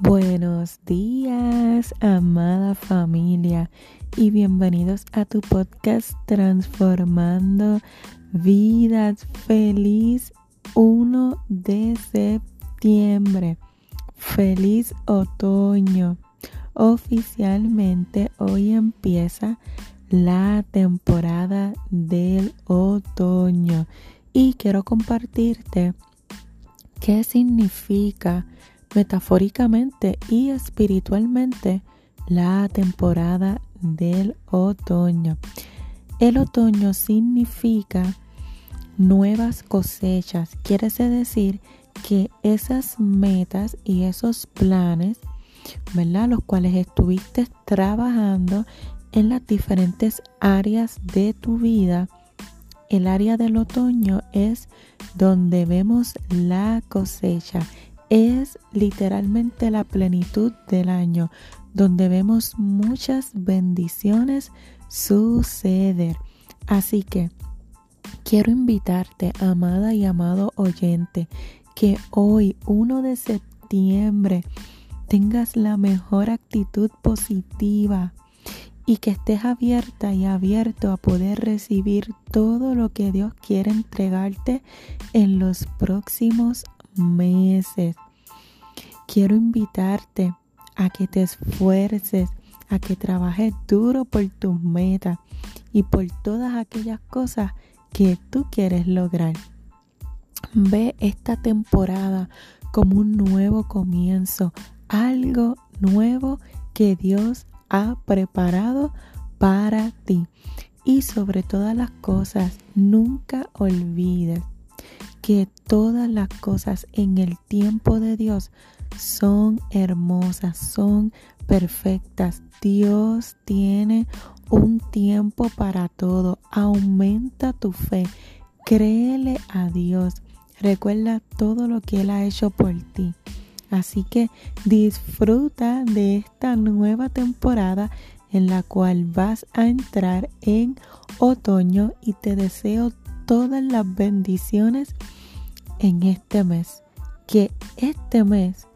Buenos días, amada familia, y bienvenidos a tu podcast Transformando Vidas. Feliz 1 de septiembre. Feliz otoño. Oficialmente hoy empieza la temporada del otoño y quiero compartirte qué significa metafóricamente y espiritualmente la temporada del otoño. El otoño significa nuevas cosechas. Quiere decir que esas metas y esos planes, ¿verdad? Los cuales estuviste trabajando en las diferentes áreas de tu vida. El área del otoño es donde vemos la cosecha es literalmente la plenitud del año, donde vemos muchas bendiciones suceder. Así que quiero invitarte, amada y amado oyente, que hoy, 1 de septiembre, tengas la mejor actitud positiva y que estés abierta y abierto a poder recibir todo lo que Dios quiere entregarte en los próximos meses. Quiero invitarte a que te esfuerces, a que trabajes duro por tus metas y por todas aquellas cosas que tú quieres lograr. Ve esta temporada como un nuevo comienzo, algo nuevo que Dios ha preparado para ti. Y sobre todas las cosas, nunca olvides que todas las cosas en el tiempo de Dios son hermosas, son perfectas. Dios tiene un tiempo para todo. Aumenta tu fe. Créele a Dios. Recuerda todo lo que Él ha hecho por ti. Así que disfruta de esta nueva temporada en la cual vas a entrar en otoño y te deseo todas las bendiciones en este mes. Que este mes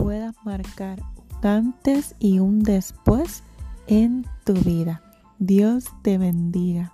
puedas marcar un antes y un después en tu vida. Dios te bendiga.